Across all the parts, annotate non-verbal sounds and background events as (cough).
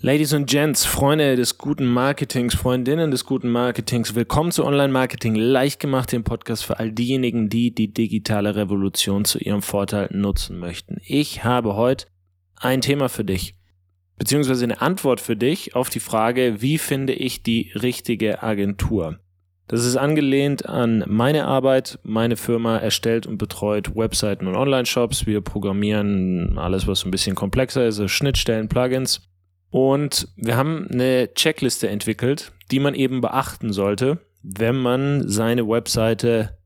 Ladies and Gents, Freunde des guten Marketings, Freundinnen des guten Marketings, willkommen zu Online Marketing leicht gemacht, dem Podcast für all diejenigen, die die digitale Revolution zu ihrem Vorteil nutzen möchten. Ich habe heute ein Thema für dich, beziehungsweise eine Antwort für dich auf die Frage, wie finde ich die richtige Agentur? Das ist angelehnt an meine Arbeit. Meine Firma erstellt und betreut Webseiten und Online-Shops. Wir programmieren alles, was ein bisschen komplexer ist, also Schnittstellen, Plugins. Und wir haben eine Checkliste entwickelt, die man eben beachten sollte, wenn man seine Webseite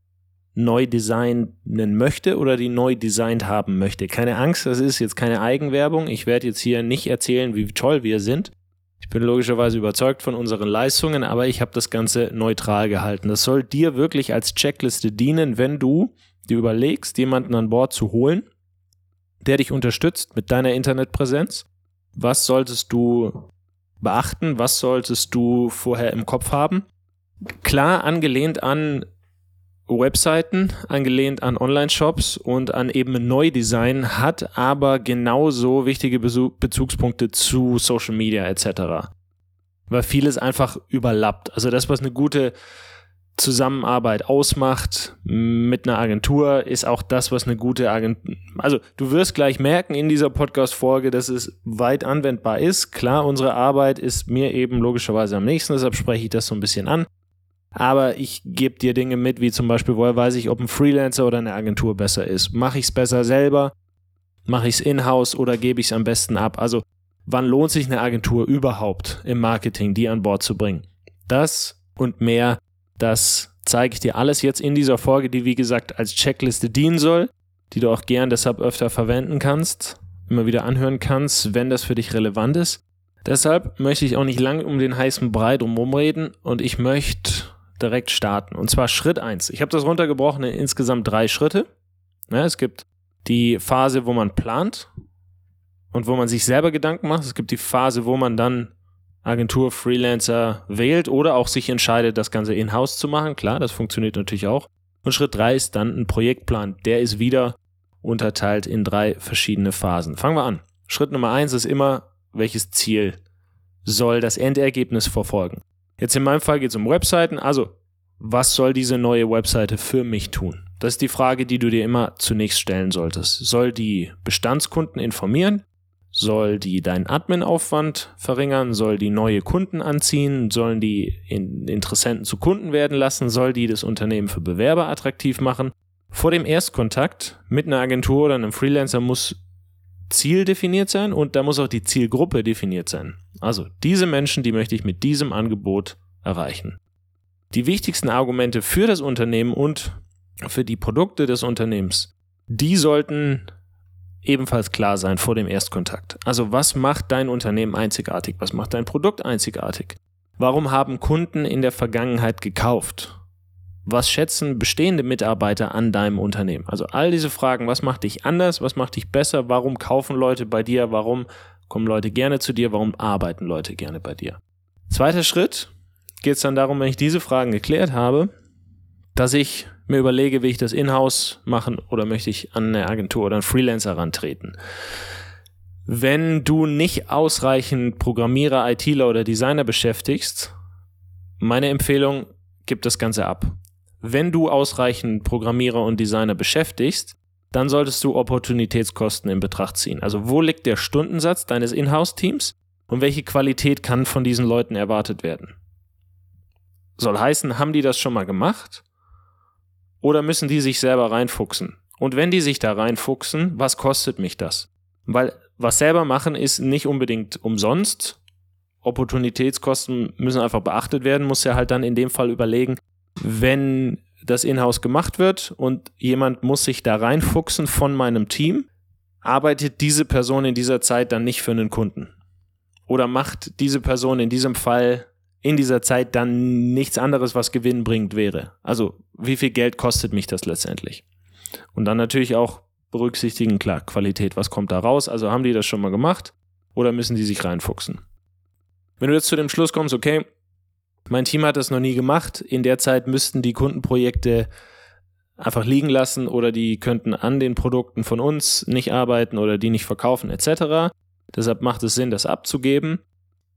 neu designen möchte oder die neu designt haben möchte. Keine Angst, das ist jetzt keine Eigenwerbung. Ich werde jetzt hier nicht erzählen, wie toll wir sind. Ich bin logischerweise überzeugt von unseren Leistungen, aber ich habe das Ganze neutral gehalten. Das soll dir wirklich als Checkliste dienen, wenn du dir überlegst, jemanden an Bord zu holen, der dich unterstützt mit deiner Internetpräsenz was solltest du beachten? Was solltest du vorher im Kopf haben? Klar angelehnt an Webseiten, angelehnt an Online-Shops und an eben Neudesign, hat aber genauso wichtige Bezugspunkte zu Social Media etc. Weil vieles einfach überlappt. Also das, was eine gute Zusammenarbeit ausmacht mit einer Agentur, ist auch das, was eine gute Agentur. Also, du wirst gleich merken in dieser Podcast-Folge, dass es weit anwendbar ist. Klar, unsere Arbeit ist mir eben logischerweise am nächsten, deshalb spreche ich das so ein bisschen an. Aber ich gebe dir Dinge mit, wie zum Beispiel, woher weiß ich, ob ein Freelancer oder eine Agentur besser ist. Mache ich es besser selber? Mache ich es in-house oder gebe ich es am besten ab? Also, wann lohnt sich eine Agentur überhaupt im Marketing, die an Bord zu bringen? Das und mehr das zeige ich dir alles jetzt in dieser Folge, die wie gesagt als Checkliste dienen soll, die du auch gern deshalb öfter verwenden kannst, immer wieder anhören kannst, wenn das für dich relevant ist. Deshalb möchte ich auch nicht lange um den heißen Brei drumherum reden und ich möchte direkt starten. Und zwar Schritt 1. Ich habe das runtergebrochen in insgesamt drei Schritte. Ja, es gibt die Phase, wo man plant und wo man sich selber Gedanken macht. Es gibt die Phase, wo man dann Agentur, Freelancer wählt oder auch sich entscheidet, das Ganze in-house zu machen. Klar, das funktioniert natürlich auch. Und Schritt drei ist dann ein Projektplan. Der ist wieder unterteilt in drei verschiedene Phasen. Fangen wir an. Schritt Nummer eins ist immer, welches Ziel soll das Endergebnis verfolgen? Jetzt in meinem Fall geht es um Webseiten. Also, was soll diese neue Webseite für mich tun? Das ist die Frage, die du dir immer zunächst stellen solltest. Soll die Bestandskunden informieren? Soll die deinen Admin-Aufwand verringern? Soll die neue Kunden anziehen? Sollen die Interessenten zu Kunden werden lassen? Soll die das Unternehmen für Bewerber attraktiv machen? Vor dem Erstkontakt mit einer Agentur oder einem Freelancer muss Ziel definiert sein und da muss auch die Zielgruppe definiert sein. Also diese Menschen, die möchte ich mit diesem Angebot erreichen. Die wichtigsten Argumente für das Unternehmen und für die Produkte des Unternehmens, die sollten ebenfalls klar sein vor dem Erstkontakt. Also was macht dein Unternehmen einzigartig? Was macht dein Produkt einzigartig? Warum haben Kunden in der Vergangenheit gekauft? Was schätzen bestehende Mitarbeiter an deinem Unternehmen? Also all diese Fragen, was macht dich anders, was macht dich besser, warum kaufen Leute bei dir, warum kommen Leute gerne zu dir, warum arbeiten Leute gerne bei dir? Zweiter Schritt geht es dann darum, wenn ich diese Fragen geklärt habe, dass ich mir überlege, will ich das in-house machen oder möchte ich an eine Agentur oder einen Freelancer rantreten. Wenn du nicht ausreichend Programmierer, ITler oder Designer beschäftigst, meine Empfehlung, gib das Ganze ab. Wenn du ausreichend Programmierer und Designer beschäftigst, dann solltest du Opportunitätskosten in Betracht ziehen. Also wo liegt der Stundensatz deines Inhouse-Teams und welche Qualität kann von diesen Leuten erwartet werden? Soll heißen, haben die das schon mal gemacht? Oder müssen die sich selber reinfuchsen? Und wenn die sich da reinfuchsen, was kostet mich das? Weil was selber machen ist nicht unbedingt umsonst. Opportunitätskosten müssen einfach beachtet werden, muss ja halt dann in dem Fall überlegen, wenn das Inhouse gemacht wird und jemand muss sich da reinfuchsen von meinem Team, arbeitet diese Person in dieser Zeit dann nicht für einen Kunden? Oder macht diese Person in diesem Fall in dieser Zeit dann nichts anderes, was gewinnbringend wäre. Also wie viel Geld kostet mich das letztendlich? Und dann natürlich auch berücksichtigen, klar, Qualität, was kommt da raus? Also haben die das schon mal gemacht oder müssen die sich reinfuchsen? Wenn du jetzt zu dem Schluss kommst, okay, mein Team hat das noch nie gemacht, in der Zeit müssten die Kundenprojekte einfach liegen lassen oder die könnten an den Produkten von uns nicht arbeiten oder die nicht verkaufen etc. Deshalb macht es Sinn, das abzugeben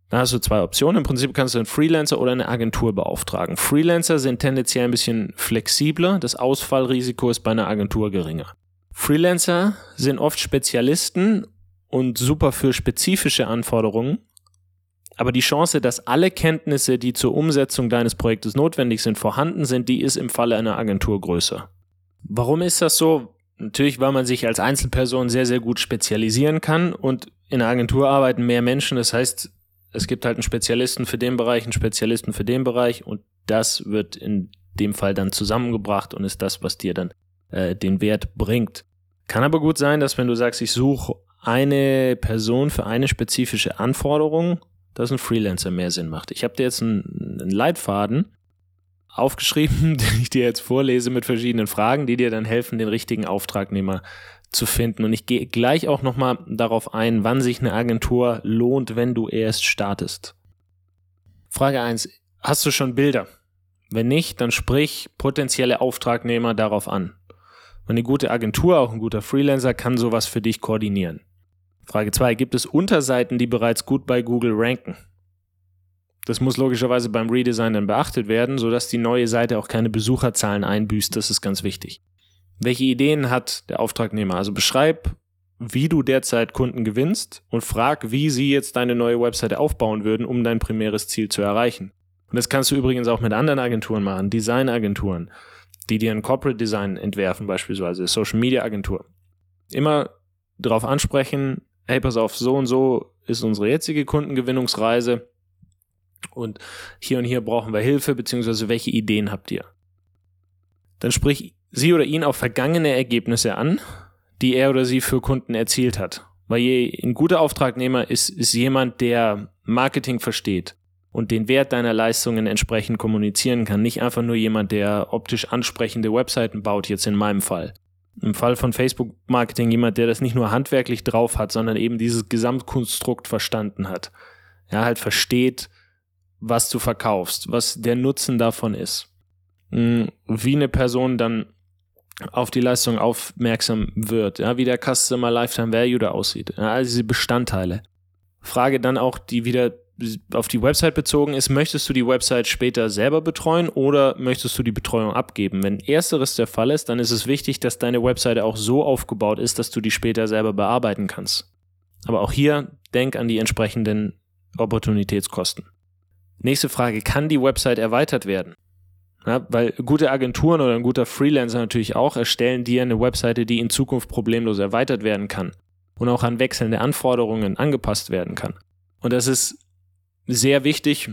Da hast du zwei Optionen. Im Prinzip kannst du einen Freelancer oder eine Agentur beauftragen. Freelancer sind tendenziell ein bisschen flexibler. Das Ausfallrisiko ist bei einer Agentur geringer. Freelancer sind oft Spezialisten und super für spezifische Anforderungen. Aber die Chance, dass alle Kenntnisse, die zur Umsetzung deines Projektes notwendig sind, vorhanden sind, die ist im Falle einer Agentur größer. Warum ist das so? Natürlich, weil man sich als Einzelperson sehr, sehr gut spezialisieren kann und in der Agentur arbeiten mehr Menschen. Das heißt, es gibt halt einen Spezialisten für den Bereich, einen Spezialisten für den Bereich und das wird in dem Fall dann zusammengebracht und ist das, was dir dann äh, den Wert bringt. Kann aber gut sein, dass wenn du sagst, ich suche eine Person für eine spezifische Anforderung, dass ein Freelancer mehr Sinn macht. Ich habe dir jetzt einen, einen Leitfaden aufgeschrieben, (laughs) den ich dir jetzt vorlese mit verschiedenen Fragen, die dir dann helfen, den richtigen Auftragnehmer zu finden. Und ich gehe gleich auch nochmal darauf ein, wann sich eine Agentur lohnt, wenn du erst startest. Frage eins: Hast du schon Bilder? Wenn nicht, dann sprich potenzielle Auftragnehmer darauf an. eine gute Agentur, auch ein guter Freelancer, kann sowas für dich koordinieren. Frage zwei: Gibt es Unterseiten, die bereits gut bei Google ranken? Das muss logischerweise beim Redesign dann beachtet werden, sodass die neue Seite auch keine Besucherzahlen einbüßt. Das ist ganz wichtig. Welche Ideen hat der Auftragnehmer? Also beschreib, wie du derzeit Kunden gewinnst und frag, wie sie jetzt deine neue Webseite aufbauen würden, um dein primäres Ziel zu erreichen. Und das kannst du übrigens auch mit anderen Agenturen machen, Designagenturen, die dir ein Corporate Design entwerfen, beispielsweise Social Media Agentur. Immer darauf ansprechen, hey, pass auf, so und so ist unsere jetzige Kundengewinnungsreise und hier und hier brauchen wir Hilfe, beziehungsweise welche Ideen habt ihr? Dann sprich sie oder ihn auf vergangene Ergebnisse an, die er oder sie für Kunden erzielt hat. Weil je ein guter Auftragnehmer ist, ist jemand, der Marketing versteht und den Wert deiner Leistungen entsprechend kommunizieren kann. Nicht einfach nur jemand, der optisch ansprechende Webseiten baut, jetzt in meinem Fall. Im Fall von Facebook-Marketing jemand, der das nicht nur handwerklich drauf hat, sondern eben dieses Gesamtkonstrukt verstanden hat. Ja, halt versteht, was du verkaufst, was der Nutzen davon ist. Hm, wie eine Person dann auf die Leistung aufmerksam wird, ja, wie der Customer Lifetime Value da aussieht, ja, all diese Bestandteile. Frage dann auch, die wieder auf die Website bezogen ist, möchtest du die Website später selber betreuen oder möchtest du die Betreuung abgeben? Wenn ersteres der Fall ist, dann ist es wichtig, dass deine Website auch so aufgebaut ist, dass du die später selber bearbeiten kannst. Aber auch hier denk an die entsprechenden Opportunitätskosten. Nächste Frage, kann die Website erweitert werden? Ja, weil gute Agenturen oder ein guter Freelancer natürlich auch erstellen dir eine Webseite, die in Zukunft problemlos erweitert werden kann und auch an wechselnde Anforderungen angepasst werden kann. Und das ist sehr wichtig,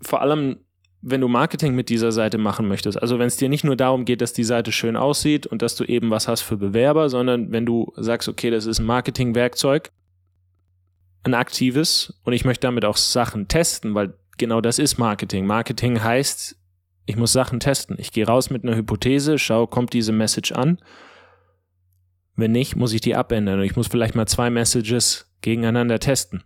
vor allem wenn du Marketing mit dieser Seite machen möchtest. Also wenn es dir nicht nur darum geht, dass die Seite schön aussieht und dass du eben was hast für Bewerber, sondern wenn du sagst, okay, das ist ein Marketingwerkzeug, ein aktives und ich möchte damit auch Sachen testen, weil genau das ist Marketing. Marketing heißt, ich muss Sachen testen. Ich gehe raus mit einer Hypothese, schaue, kommt diese Message an? Wenn nicht, muss ich die abändern. Und ich muss vielleicht mal zwei Messages gegeneinander testen.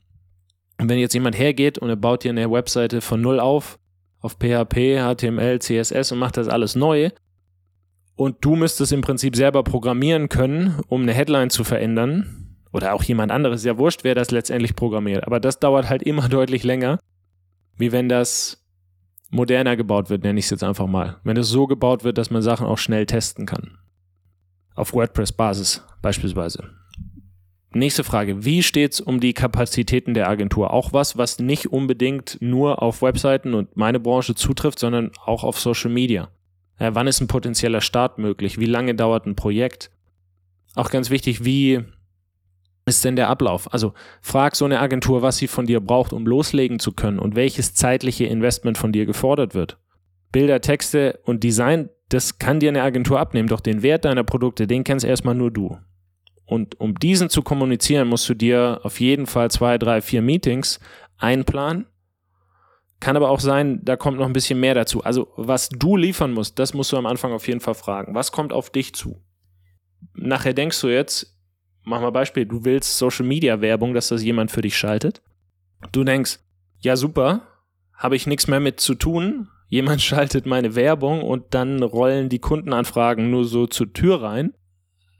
Und wenn jetzt jemand hergeht und er baut dir eine Webseite von null auf, auf PHP, HTML, CSS und macht das alles neu, und du müsstest im Prinzip selber programmieren können, um eine Headline zu verändern, oder auch jemand anderes, ja wurscht, wer das letztendlich programmiert, aber das dauert halt immer (laughs) deutlich länger, wie wenn das moderner gebaut wird, nenne ich es jetzt einfach mal. Wenn es so gebaut wird, dass man Sachen auch schnell testen kann. Auf WordPress-Basis beispielsweise. Nächste Frage. Wie steht's um die Kapazitäten der Agentur? Auch was, was nicht unbedingt nur auf Webseiten und meine Branche zutrifft, sondern auch auf Social Media. Ja, wann ist ein potenzieller Start möglich? Wie lange dauert ein Projekt? Auch ganz wichtig, wie ist denn der Ablauf? Also frag so eine Agentur, was sie von dir braucht, um loslegen zu können und welches zeitliche Investment von dir gefordert wird. Bilder, Texte und Design, das kann dir eine Agentur abnehmen, doch den Wert deiner Produkte, den kennst erstmal nur du. Und um diesen zu kommunizieren, musst du dir auf jeden Fall zwei, drei, vier Meetings einplanen. Kann aber auch sein, da kommt noch ein bisschen mehr dazu. Also was du liefern musst, das musst du am Anfang auf jeden Fall fragen. Was kommt auf dich zu? Nachher denkst du jetzt, mach mal Beispiel, du willst Social Media Werbung, dass das jemand für dich schaltet. Du denkst, ja super, habe ich nichts mehr mit zu tun. Jemand (laughs) schaltet meine Werbung und dann rollen die Kundenanfragen nur so zur Tür rein.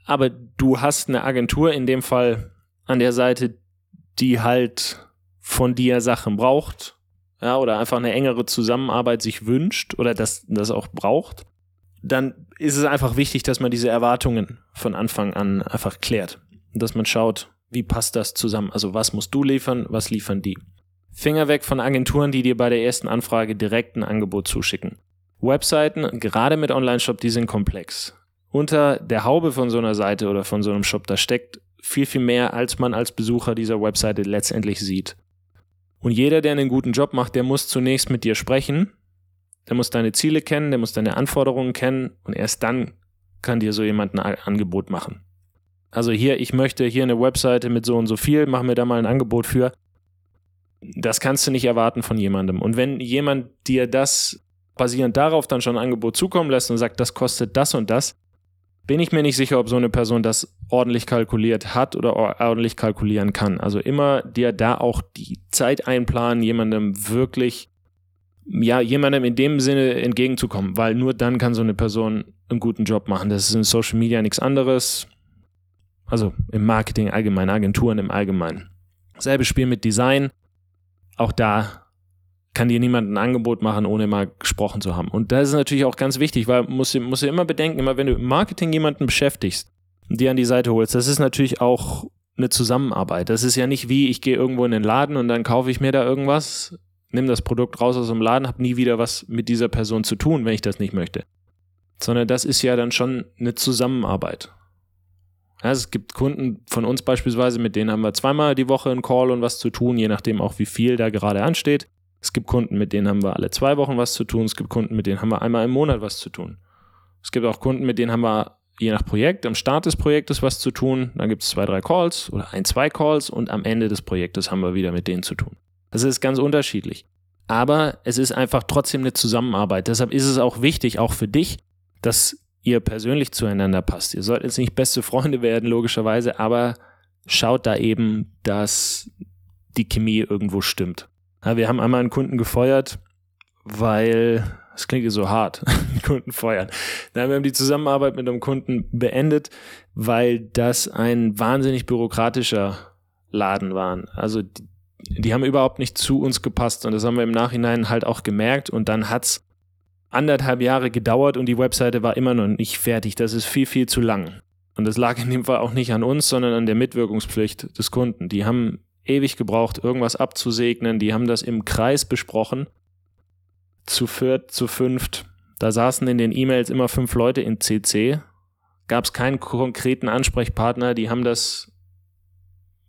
Aber du hast eine Agentur in dem Fall an der Seite, die halt von dir Sachen braucht, ja, oder einfach eine engere Zusammenarbeit sich wünscht oder das, das auch braucht, dann ist es einfach wichtig, dass man diese Erwartungen von Anfang an einfach klärt. Dass man schaut, wie passt das zusammen? Also was musst du liefern, was liefern die? Finger weg von Agenturen, die dir bei der ersten Anfrage direkt ein Angebot zuschicken. Webseiten, gerade mit Online-Shop, die sind komplex. Unter der Haube von so einer Seite oder von so einem Shop, da steckt viel, viel mehr, als man als Besucher dieser Webseite letztendlich sieht. Und jeder, der einen guten Job macht, der muss zunächst mit dir sprechen, der muss deine Ziele kennen, der muss deine Anforderungen kennen und erst dann kann dir so jemand ein Angebot machen. Also hier, ich möchte hier eine Webseite mit so und so viel, mach mir da mal ein Angebot für. Das kannst du nicht erwarten von jemandem. Und wenn jemand dir das basierend darauf dann schon ein Angebot zukommen lässt und sagt, das kostet das und das, bin ich mir nicht sicher, ob so eine Person das ordentlich kalkuliert hat oder ordentlich kalkulieren kann. Also immer dir da auch die Zeit einplanen, jemandem wirklich, ja, jemandem in dem Sinne entgegenzukommen, weil nur dann kann so eine Person einen guten Job machen. Das ist in Social Media nichts anderes. Also im Marketing allgemein, Agenturen im Allgemeinen. Selbe Spiel mit Design. Auch da kann dir niemand ein Angebot machen, ohne mal gesprochen zu haben. Und das ist natürlich auch ganz wichtig, weil muss musst du immer bedenken, immer wenn du im Marketing jemanden beschäftigst dir an die Seite holst, das ist natürlich auch eine Zusammenarbeit. Das ist ja nicht wie, ich gehe irgendwo in den Laden und dann kaufe ich mir da irgendwas, nimm das Produkt raus aus dem Laden, habe nie wieder was mit dieser Person zu tun, wenn ich das nicht möchte. Sondern das ist ja dann schon eine Zusammenarbeit. Ja, es gibt Kunden von uns beispielsweise, mit denen haben wir zweimal die Woche einen Call und was zu tun, je nachdem auch wie viel da gerade ansteht. Es gibt Kunden, mit denen haben wir alle zwei Wochen was zu tun. Es gibt Kunden, mit denen haben wir einmal im Monat was zu tun. Es gibt auch Kunden, mit denen haben wir je nach Projekt am Start des Projektes was zu tun. Dann gibt es zwei, drei Calls oder ein, zwei Calls und am Ende des Projektes haben wir wieder mit denen zu tun. Das ist ganz unterschiedlich. Aber es ist einfach trotzdem eine Zusammenarbeit. Deshalb ist es auch wichtig, auch für dich, dass ihr persönlich zueinander passt. Ihr sollt jetzt nicht beste Freunde werden, logischerweise, aber schaut da eben, dass die Chemie irgendwo stimmt. Ja, wir haben einmal einen Kunden gefeuert, weil, das klingt so hart, (laughs) Kunden feuern. Haben wir die Zusammenarbeit mit einem Kunden beendet, weil das ein wahnsinnig bürokratischer Laden war. Also die, die haben überhaupt nicht zu uns gepasst und das haben wir im Nachhinein halt auch gemerkt und dann hat's anderthalb Jahre gedauert und die Webseite war immer noch nicht fertig. Das ist viel, viel zu lang. Und das lag in dem Fall auch nicht an uns, sondern an der Mitwirkungspflicht des Kunden. Die haben ewig gebraucht, irgendwas abzusegnen. Die haben das im Kreis besprochen. Zu viert, zu fünft. Da saßen in den E-Mails immer fünf Leute in CC. Gab es keinen konkreten Ansprechpartner. Die haben das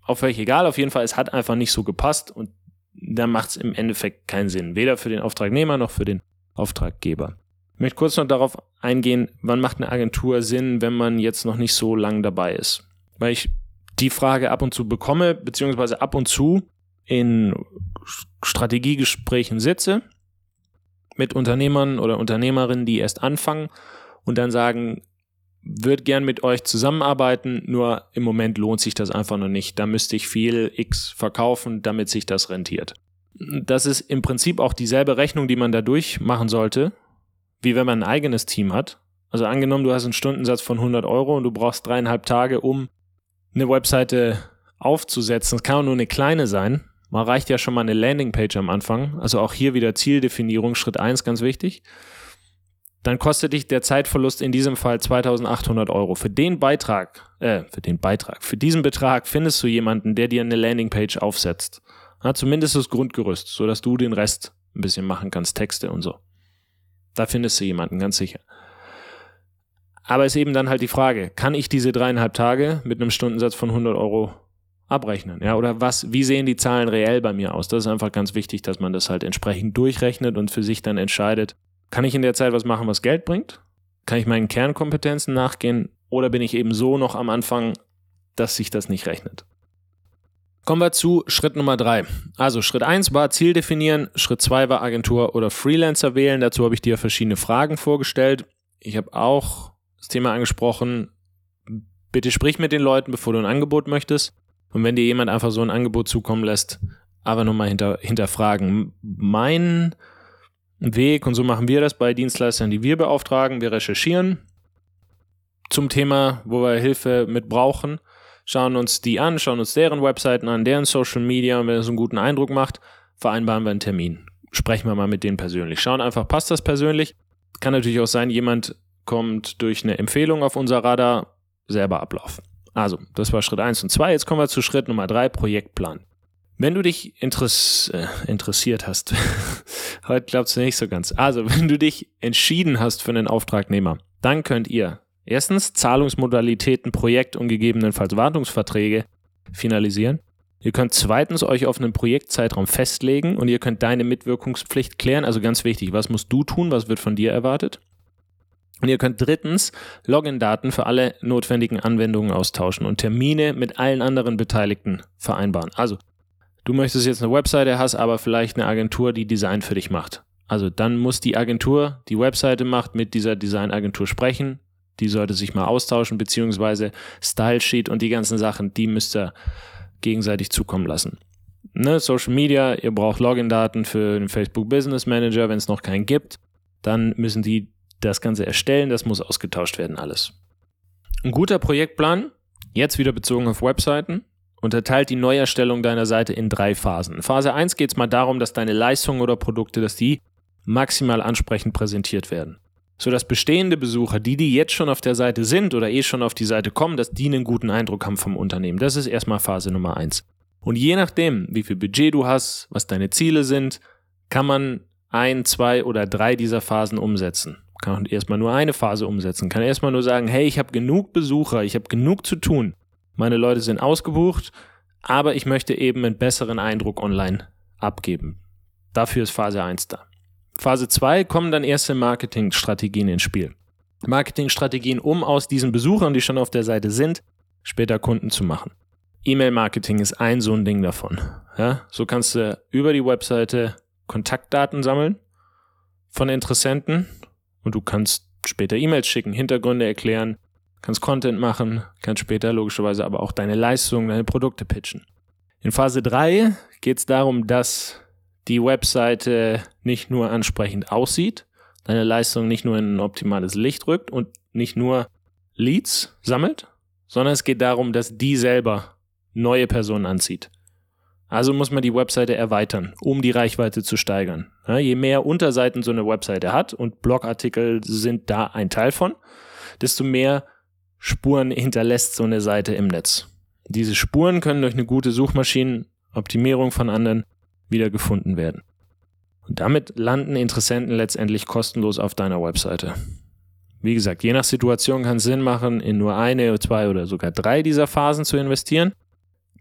auf welch egal. Auf jeden Fall, es hat einfach nicht so gepasst und da macht es im Endeffekt keinen Sinn. Weder für den Auftragnehmer noch für den Auftraggeber. Ich möchte kurz noch darauf eingehen, wann macht eine Agentur Sinn, wenn man jetzt noch nicht so lang dabei ist. Weil ich die Frage ab und zu bekomme, beziehungsweise ab und zu in Strategiegesprächen sitze mit Unternehmern oder Unternehmerinnen, die erst anfangen und dann sagen, würde gern mit euch zusammenarbeiten, nur im Moment lohnt sich das einfach noch nicht. Da müsste ich viel X verkaufen, damit sich das rentiert. Das ist im Prinzip auch dieselbe Rechnung, die man dadurch machen sollte, wie wenn man ein eigenes Team hat. Also angenommen, du hast einen Stundensatz von 100 Euro und du brauchst dreieinhalb Tage, um eine Webseite aufzusetzen. Es kann auch nur eine kleine sein. Man reicht ja schon mal eine Landingpage am Anfang. Also auch hier wieder Zieldefinierung, Schritt eins ganz wichtig. Dann kostet dich der Zeitverlust in diesem Fall 2800 Euro. Für den Beitrag, äh, für den Beitrag, für diesen Betrag findest du jemanden, der dir eine Landingpage aufsetzt. Ja, zumindest das Grundgerüst, sodass du den Rest ein bisschen machen kannst, Texte und so. Da findest du jemanden, ganz sicher. Aber ist eben dann halt die Frage, kann ich diese dreieinhalb Tage mit einem Stundensatz von 100 Euro abrechnen? Ja, oder was, wie sehen die Zahlen reell bei mir aus? Das ist einfach ganz wichtig, dass man das halt entsprechend durchrechnet und für sich dann entscheidet, kann ich in der Zeit was machen, was Geld bringt? Kann ich meinen Kernkompetenzen nachgehen? Oder bin ich eben so noch am Anfang, dass sich das nicht rechnet? Kommen wir zu Schritt Nummer drei. Also Schritt eins war Ziel definieren, Schritt zwei war Agentur oder Freelancer wählen. Dazu habe ich dir verschiedene Fragen vorgestellt. Ich habe auch das Thema angesprochen, bitte sprich mit den Leuten, bevor du ein Angebot möchtest. Und wenn dir jemand einfach so ein Angebot zukommen lässt, aber nochmal hinter, hinterfragen. Mein Weg, und so machen wir das bei Dienstleistern, die wir beauftragen, wir recherchieren zum Thema, wo wir Hilfe mit brauchen, schauen uns die an, schauen uns deren Webseiten an, deren Social Media und wenn es einen guten Eindruck macht, vereinbaren wir einen Termin. Sprechen wir mal mit denen persönlich. Schauen einfach, passt das persönlich? Kann natürlich auch sein, jemand kommt durch eine Empfehlung auf unser Radar, selber ablaufen. Also, das war Schritt 1 und 2. Jetzt kommen wir zu Schritt Nummer 3, Projektplan. Wenn du dich interess äh, interessiert hast, (laughs) heute glaubst du nicht so ganz. Also, wenn du dich entschieden hast für einen Auftragnehmer, dann könnt ihr erstens Zahlungsmodalitäten, Projekt und gegebenenfalls Wartungsverträge finalisieren. Ihr könnt zweitens euch auf einen Projektzeitraum festlegen und ihr könnt deine Mitwirkungspflicht klären. Also ganz wichtig, was musst du tun, was wird von dir erwartet? Und ihr könnt drittens Login-Daten für alle notwendigen Anwendungen austauschen und Termine mit allen anderen Beteiligten vereinbaren. Also, du möchtest jetzt eine Webseite, hast aber vielleicht eine Agentur, die Design für dich macht. Also dann muss die Agentur, die Webseite macht, mit dieser Designagentur sprechen. Die sollte sich mal austauschen, beziehungsweise Style Sheet und die ganzen Sachen, die müsst ihr gegenseitig zukommen lassen. Ne, Social Media, ihr braucht Login-Daten für den Facebook Business Manager, wenn es noch keinen gibt. Dann müssen die das Ganze erstellen, das muss ausgetauscht werden, alles. Ein guter Projektplan, jetzt wieder bezogen auf Webseiten, unterteilt die Neuerstellung deiner Seite in drei Phasen. In Phase 1 geht es mal darum, dass deine Leistungen oder Produkte, dass die maximal ansprechend präsentiert werden. So dass bestehende Besucher, die, die jetzt schon auf der Seite sind oder eh schon auf die Seite kommen, dass die einen guten Eindruck haben vom Unternehmen. Das ist erstmal Phase Nummer 1. Und je nachdem, wie viel Budget du hast, was deine Ziele sind, kann man ein, zwei oder drei dieser Phasen umsetzen kann erstmal nur eine Phase umsetzen, kann erstmal nur sagen, hey, ich habe genug Besucher, ich habe genug zu tun, meine Leute sind ausgebucht, aber ich möchte eben einen besseren Eindruck online abgeben. Dafür ist Phase 1 da. Phase 2 kommen dann erste Marketingstrategien ins Spiel. Marketingstrategien, um aus diesen Besuchern, die schon auf der Seite sind, später Kunden zu machen. E-Mail-Marketing ist ein so ein Ding davon. Ja, so kannst du über die Webseite Kontaktdaten sammeln von Interessenten und du kannst später E-Mails schicken, Hintergründe erklären, kannst Content machen, kannst später logischerweise aber auch deine Leistungen, deine Produkte pitchen. In Phase 3 geht es darum, dass die Webseite nicht nur ansprechend aussieht, deine Leistung nicht nur in ein optimales Licht rückt und nicht nur Leads sammelt, sondern es geht darum, dass die selber neue Personen anzieht. Also muss man die Webseite erweitern, um die Reichweite zu steigern. Ja, je mehr Unterseiten so eine Webseite hat und Blogartikel sind da ein Teil von, desto mehr Spuren hinterlässt so eine Seite im Netz. Diese Spuren können durch eine gute Suchmaschinenoptimierung von anderen wieder gefunden werden. Und damit landen Interessenten letztendlich kostenlos auf deiner Webseite. Wie gesagt, je nach Situation kann es Sinn machen, in nur eine, zwei oder sogar drei dieser Phasen zu investieren.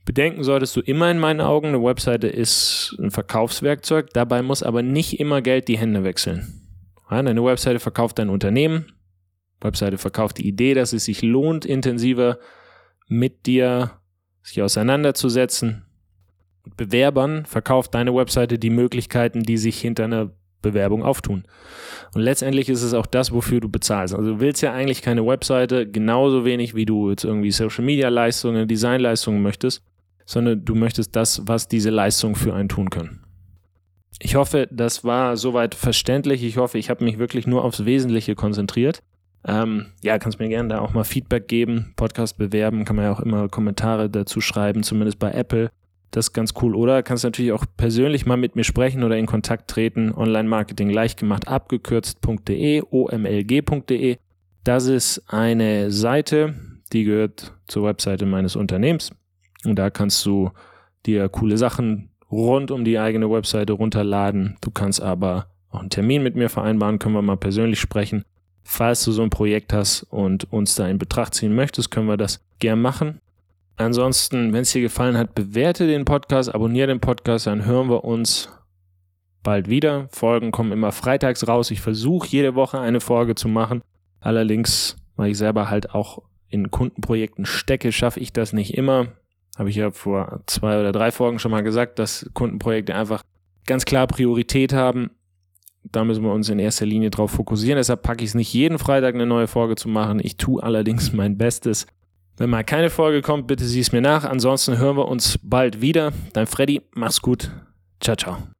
Bedenken solltest du immer in meinen Augen, eine Webseite ist ein Verkaufswerkzeug, dabei muss aber nicht immer Geld die Hände wechseln. Ja, deine Webseite verkauft dein Unternehmen, Webseite verkauft die Idee, dass es sich lohnt, intensiver mit dir sich auseinanderzusetzen. Bewerbern verkauft deine Webseite die Möglichkeiten, die sich hinter einer Bewerbung auftun. Und letztendlich ist es auch das, wofür du bezahlst. Also du willst ja eigentlich keine Webseite, genauso wenig wie du jetzt irgendwie Social Media Leistungen, Designleistungen möchtest sondern du möchtest das, was diese Leistungen für einen tun können. Ich hoffe, das war soweit verständlich. Ich hoffe, ich habe mich wirklich nur aufs Wesentliche konzentriert. Ähm, ja, kannst mir gerne da auch mal Feedback geben, Podcast bewerben, kann man ja auch immer Kommentare dazu schreiben, zumindest bei Apple. Das ist ganz cool. Oder kannst natürlich auch persönlich mal mit mir sprechen oder in Kontakt treten. Online-Marketing leichtgemacht abgekürzt.de, omlg.de. Das ist eine Seite, die gehört zur Webseite meines Unternehmens. Und da kannst du dir coole Sachen rund um die eigene Webseite runterladen. Du kannst aber auch einen Termin mit mir vereinbaren, können wir mal persönlich sprechen. Falls du so ein Projekt hast und uns da in Betracht ziehen möchtest, können wir das gern machen. Ansonsten, wenn es dir gefallen hat, bewerte den Podcast, abonniere den Podcast, dann hören wir uns bald wieder. Folgen kommen immer freitags raus. Ich versuche jede Woche eine Folge zu machen. Allerdings, weil ich selber halt auch in Kundenprojekten stecke, schaffe ich das nicht immer. Habe ich ja vor zwei oder drei Folgen schon mal gesagt, dass Kundenprojekte einfach ganz klar Priorität haben. Da müssen wir uns in erster Linie drauf fokussieren. Deshalb packe ich es nicht jeden Freitag eine neue Folge zu machen. Ich tue allerdings mein Bestes. Wenn mal keine Folge kommt, bitte sieh es mir nach. Ansonsten hören wir uns bald wieder. Dein Freddy, mach's gut. Ciao, ciao.